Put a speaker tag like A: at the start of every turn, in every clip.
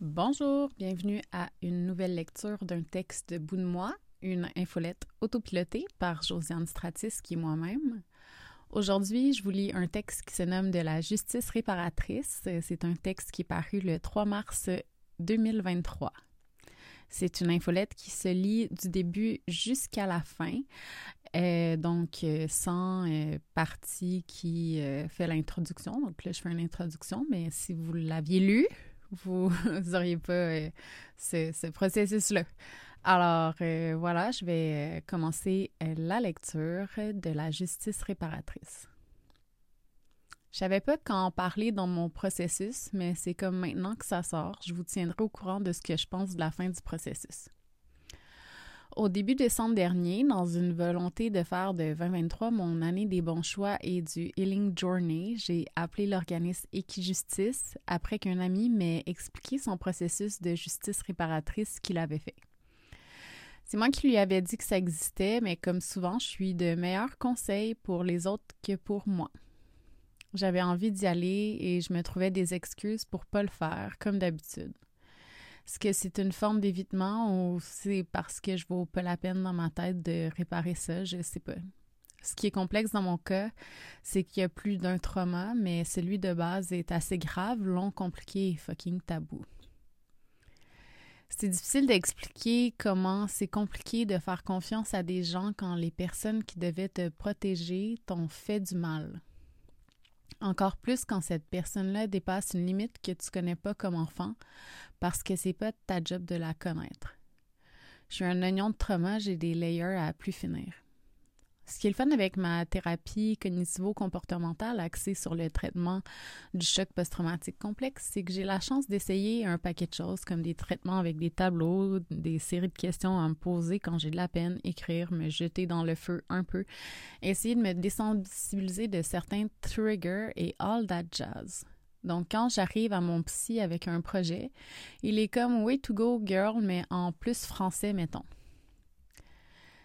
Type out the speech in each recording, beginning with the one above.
A: Bonjour, bienvenue à une nouvelle lecture d'un texte de Bout de moi, une infolette autopilotée par Josiane Stratis, qui est moi-même. Aujourd'hui, je vous lis un texte qui se nomme De la justice réparatrice. C'est un texte qui est paru le 3 mars 2023. C'est une infolette qui se lit du début jusqu'à la fin, euh, donc euh, sans euh, partie qui fait l'introduction. Donc là, je fais une introduction, mais si vous l'aviez lu, vous n'auriez pas ce, ce processus-là. Alors voilà, je vais commencer la lecture de la justice réparatrice. Je savais pas quand parler dans mon processus, mais c'est comme maintenant que ça sort, je vous tiendrai au courant de ce que je pense de la fin du processus. Au début décembre dernier, dans une volonté de faire de 2023 mon année des bons choix et du Healing Journey, j'ai appelé l'organisme Equijustice après qu'un ami m'ait expliqué son processus de justice réparatrice qu'il avait fait. C'est moi qui lui avais dit que ça existait, mais comme souvent, je suis de meilleurs conseils pour les autres que pour moi. J'avais envie d'y aller et je me trouvais des excuses pour pas le faire, comme d'habitude. Est-ce que c'est une forme d'évitement ou c'est parce que je vaux pas la peine dans ma tête de réparer ça? Je sais pas. Ce qui est complexe dans mon cas, c'est qu'il y a plus d'un trauma, mais celui de base est assez grave, long, compliqué et fucking tabou. C'est difficile d'expliquer comment c'est compliqué de faire confiance à des gens quand les personnes qui devaient te protéger t'ont fait du mal. Encore plus quand cette personne-là dépasse une limite que tu connais pas comme enfant parce que c'est pas ta job de la connaître. Je suis un oignon de trauma, j'ai des layers à plus finir. Ce qui est le fun avec ma thérapie cognitivo-comportementale axée sur le traitement du choc post-traumatique complexe, c'est que j'ai la chance d'essayer un paquet de choses comme des traitements avec des tableaux, des séries de questions à me poser quand j'ai de la peine, écrire, me jeter dans le feu un peu, essayer de me désensibiliser de certains triggers et all that jazz. Donc, quand j'arrive à mon psy avec un projet, il est comme Way to go, girl, mais en plus français, mettons.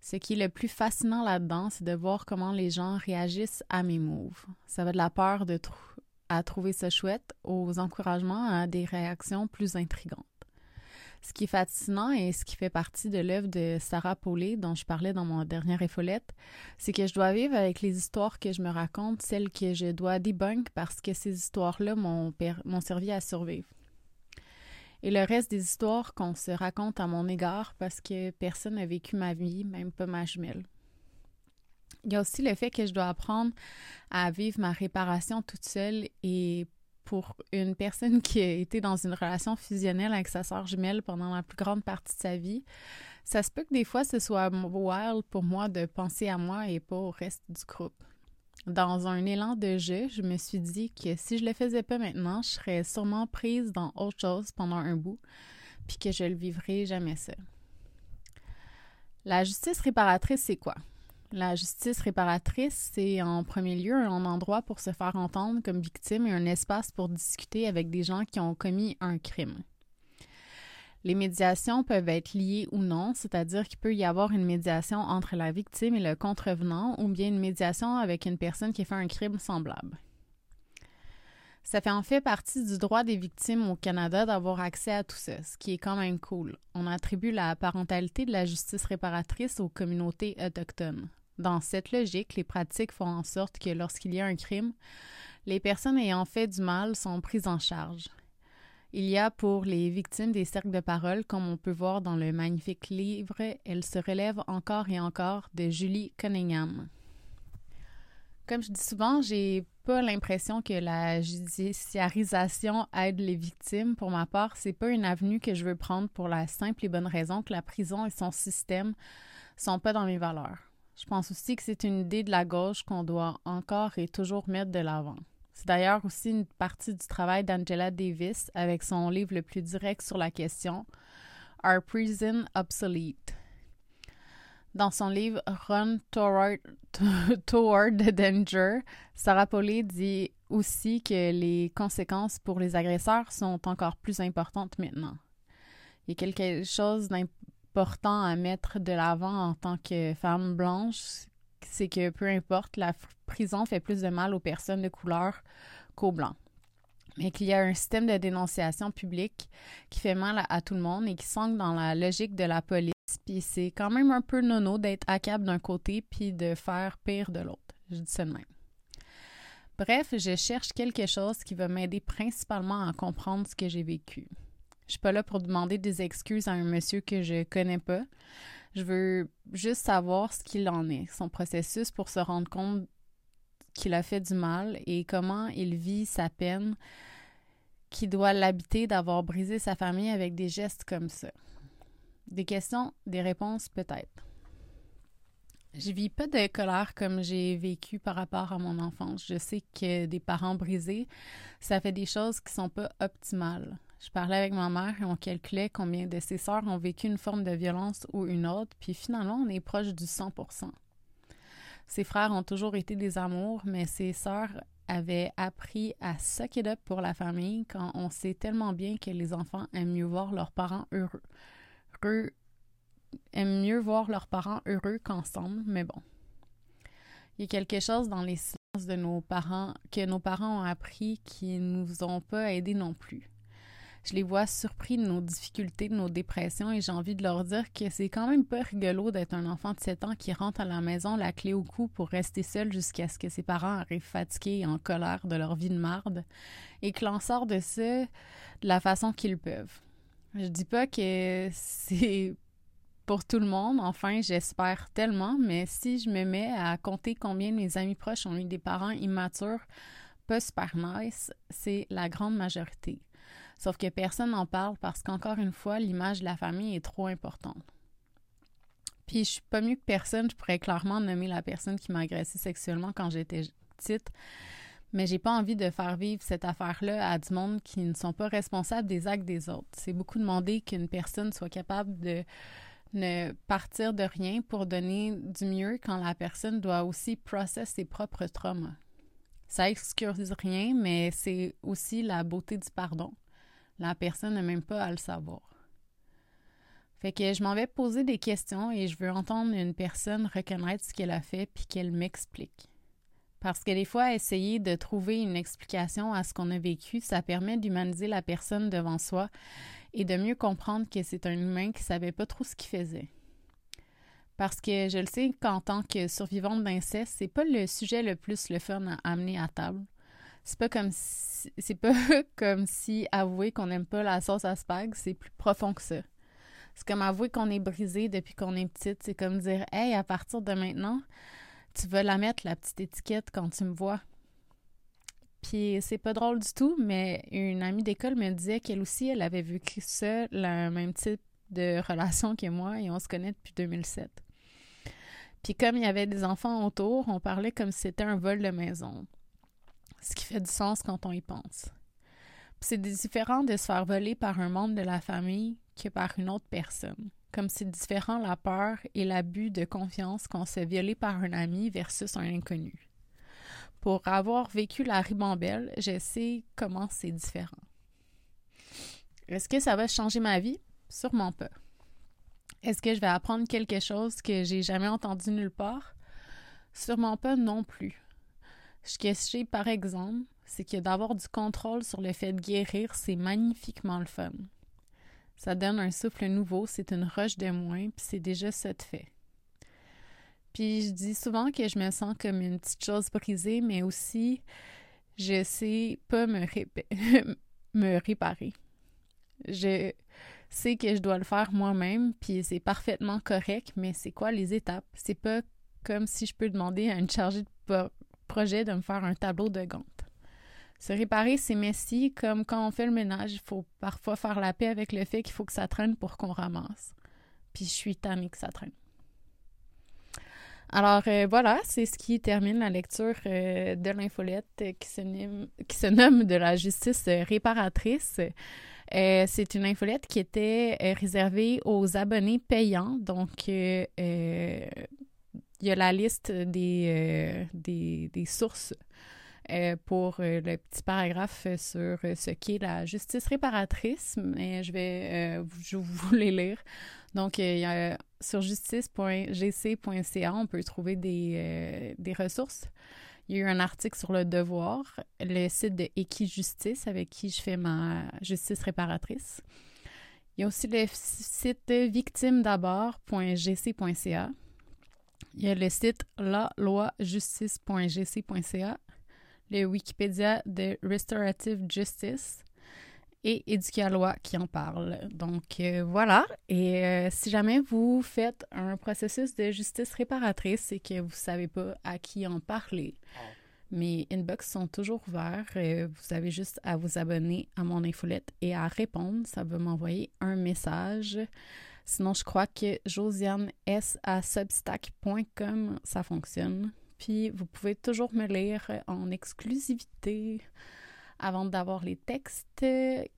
A: Ce qui est le plus fascinant là-dedans, c'est de voir comment les gens réagissent à mes moves. Ça va de la peur de à trouver ça chouette aux encouragements à des réactions plus intrigantes. Ce qui est fascinant et ce qui fait partie de l'œuvre de Sarah Paulet dont je parlais dans mon dernier effolette, c'est que je dois vivre avec les histoires que je me raconte, celles que je dois debunk parce que ces histoires-là m'ont servi à survivre et le reste des histoires qu'on se raconte à mon égard parce que personne n'a vécu ma vie, même pas ma jumelle. Il y a aussi le fait que je dois apprendre à vivre ma réparation toute seule et pour une personne qui a été dans une relation fusionnelle avec sa sœur jumelle pendant la plus grande partie de sa vie, ça se peut que des fois ce soit wild pour moi de penser à moi et pas au reste du groupe. Dans un élan de jeu, je me suis dit que si je le faisais pas maintenant, je serais sûrement prise dans autre chose pendant un bout, puis que je le vivrais jamais seule. La justice réparatrice, c'est quoi? La justice réparatrice, c'est en premier lieu un endroit pour se faire entendre comme victime et un espace pour discuter avec des gens qui ont commis un crime. Les médiations peuvent être liées ou non, c'est-à-dire qu'il peut y avoir une médiation entre la victime et le contrevenant ou bien une médiation avec une personne qui a fait un crime semblable. Ça fait en fait partie du droit des victimes au Canada d'avoir accès à tout ça, ce qui est quand même cool. On attribue la parentalité de la justice réparatrice aux communautés autochtones. Dans cette logique, les pratiques font en sorte que lorsqu'il y a un crime, les personnes ayant fait du mal sont prises en charge. Il y a pour les victimes des cercles de parole, comme on peut voir dans le magnifique livre Elle se relève encore et encore de Julie Cunningham. Comme je dis souvent, j'ai pas l'impression que la judiciarisation aide les victimes. Pour ma part, c'est pas une avenue que je veux prendre pour la simple et bonne raison que la prison et son système sont pas dans mes valeurs. Je pense aussi que c'est une idée de la gauche qu'on doit encore et toujours mettre de l'avant. C'est d'ailleurs aussi une partie du travail d'Angela Davis avec son livre le plus direct sur la question Are Prison Obsolete? Dans son livre Run Toward, Toward the Danger, Sarah Paulet dit aussi que les conséquences pour les agresseurs sont encore plus importantes maintenant. Il y a quelque chose d'important à mettre de l'avant en tant que femme blanche c'est que peu importe, la prison fait plus de mal aux personnes de couleur qu'aux blancs. mais qu'il y a un système de dénonciation publique qui fait mal à, tout le monde et qui s'ancre dans la logique de la police. Puis c'est quand même un peu nono d'être accable d'un côté puis de faire pire de l'autre. Je dis ça de même. Bref, je cherche quelque chose qui va m'aider principalement à comprendre ce que j'ai vécu. Je suis pas là pour demander des excuses à un monsieur que je connais pas. Je veux juste savoir ce qu'il en est, son processus pour se rendre compte qu'il a fait du mal et comment il vit sa peine qui doit l'habiter d'avoir brisé sa famille avec des gestes comme ça. Des questions, des réponses peut-être. Je vis pas de colère comme j'ai vécu par rapport à mon enfance. Je sais que des parents brisés, ça fait des choses qui sont pas optimales. Je parlais avec ma mère et on calculait combien de ses sœurs ont vécu une forme de violence ou une autre, puis finalement, on est proche du 100 Ses frères ont toujours été des amours, mais ses sœurs avaient appris à suck it pour la famille quand on sait tellement bien que les enfants aiment mieux voir leurs parents heureux. heureux aiment mieux voir leurs parents heureux qu'ensemble, mais bon. Il y a quelque chose dans les silences de nos parents que nos parents ont appris qui ne nous ont pas aidés non plus. Je les vois surpris de nos difficultés, de nos dépressions et j'ai envie de leur dire que c'est quand même pas rigolo d'être un enfant de 7 ans qui rentre à la maison la clé au cou pour rester seul jusqu'à ce que ses parents arrivent fatigués et en colère de leur vie de marde et que l'on sort de ça de la façon qu'ils peuvent. Je dis pas que c'est pour tout le monde. Enfin, j'espère tellement, mais si je me mets à compter combien de mes amis proches ont eu des parents immatures, pas super nice, c'est la grande majorité. Sauf que personne n'en parle parce qu'encore une fois, l'image de la famille est trop importante. Puis je suis pas mieux que personne, je pourrais clairement nommer la personne qui m'a agressé sexuellement quand j'étais petite, mais j'ai pas envie de faire vivre cette affaire-là à du monde qui ne sont pas responsables des actes des autres. C'est beaucoup demander qu'une personne soit capable de ne partir de rien pour donner du mieux quand la personne doit aussi processer ses propres traumas. Ça excuse rien, mais c'est aussi la beauté du pardon. La personne n'a même pas à le savoir. Fait que je m'en vais poser des questions et je veux entendre une personne reconnaître ce qu'elle a fait puis qu'elle m'explique. Parce que des fois, essayer de trouver une explication à ce qu'on a vécu, ça permet d'humaniser la personne devant soi et de mieux comprendre que c'est un humain qui savait pas trop ce qu'il faisait. Parce que je le sais qu'en tant que survivante d'inceste, c'est pas le sujet le plus le fun à amener à table. C'est pas comme si, c'est pas comme si avouer qu'on n'aime pas la sauce à spag, c'est plus profond que ça. C'est comme avouer qu'on est brisé depuis qu'on est petite. C'est comme dire Hey, à partir de maintenant, tu vas la mettre, la petite étiquette, quand tu me vois. Puis c'est pas drôle du tout, mais une amie d'école me disait qu'elle aussi, elle avait vécu ça, le même type de relation que moi, et on se connaît depuis 2007. Puis comme il y avait des enfants autour, on parlait comme si c'était un vol de maison. Ce qui fait du sens quand on y pense. C'est différent de se faire voler par un membre de la famille que par une autre personne. Comme c'est différent la peur et l'abus de confiance qu'on se violer par un ami versus un inconnu. Pour avoir vécu la ribambelle, je sais comment c'est différent. Est-ce que ça va changer ma vie? Sûrement pas. Est-ce que je vais apprendre quelque chose que j'ai jamais entendu nulle part? Sûrement pas non plus. Ce que je sais, par exemple, c'est que d'avoir du contrôle sur le fait de guérir, c'est magnifiquement le fun. Ça donne un souffle nouveau, c'est une roche de moins, puis c'est déjà ça de fait. Puis je dis souvent que je me sens comme une petite chose brisée, mais aussi je sais pas me, réparer. Je sais que je dois le faire moi-même, puis c'est parfaitement correct, mais c'est quoi les étapes? C'est pas comme si je peux demander à une chargée de de me faire un tableau de Gantt. Se réparer, c'est messy, comme quand on fait le ménage, il faut parfois faire la paix avec le fait qu'il faut que ça traîne pour qu'on ramasse. Puis je suis tannée que ça traîne. Alors euh, voilà, c'est ce qui termine la lecture euh, de l'infolette qui, se qui se nomme de la justice réparatrice. Euh, c'est une infolette qui était réservée aux abonnés payants. Donc, il y a la liste des, des, des sources pour le petit paragraphe sur ce qu'est la justice réparatrice, mais je vais je vous les lire. Donc, sur justice.gc.ca, on peut trouver des, euh, des ressources. Il y a eu un article sur le devoir, le site de Equijustice avec qui je fais ma justice réparatrice. Il y a aussi le site victimedabord.gc.ca. Il y a le site laloijustice.gc.ca, le Wikipédia de Restorative Justice et Éducalois qui en parle. Donc euh, voilà. Et euh, si jamais vous faites un processus de justice réparatrice et que vous ne savez pas à qui en parler, mes inbox sont toujours ouverts. Euh, vous avez juste à vous abonner à mon infolette et à répondre. Ça va m'envoyer un message. Sinon, je crois que Josiane S à substack.com, ça fonctionne. Puis, vous pouvez toujours me lire en exclusivité avant d'avoir les textes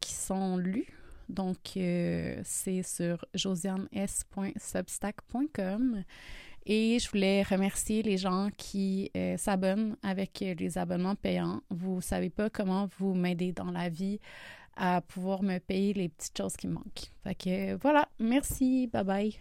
A: qui sont lus. Donc, euh, c'est sur josianes.substack.com. Et je voulais remercier les gens qui euh, s'abonnent avec les abonnements payants. Vous ne savez pas comment vous m'aider dans la vie à pouvoir me payer les petites choses qui me manquent. Fait que voilà, merci, bye bye.